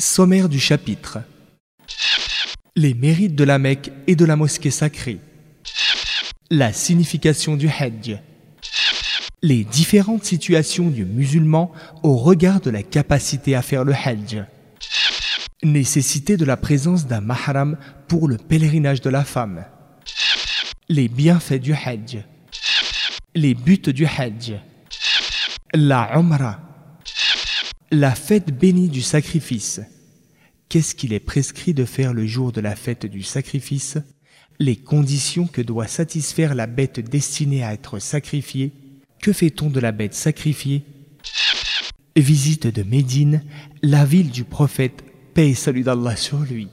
Sommaire du chapitre. Les mérites de la Mecque et de la mosquée sacrée. La signification du Hajj. Les différentes situations du musulman au regard de la capacité à faire le Hajj. Nécessité de la présence d'un mahram pour le pèlerinage de la femme. Les bienfaits du Hajj. Les buts du Hajj. La Umrah la fête bénie du sacrifice. Qu'est-ce qu'il est prescrit de faire le jour de la fête du sacrifice? Les conditions que doit satisfaire la bête destinée à être sacrifiée. Que fait-on de la bête sacrifiée? Visite de Médine, la ville du prophète, paix salut d'Allah sur lui.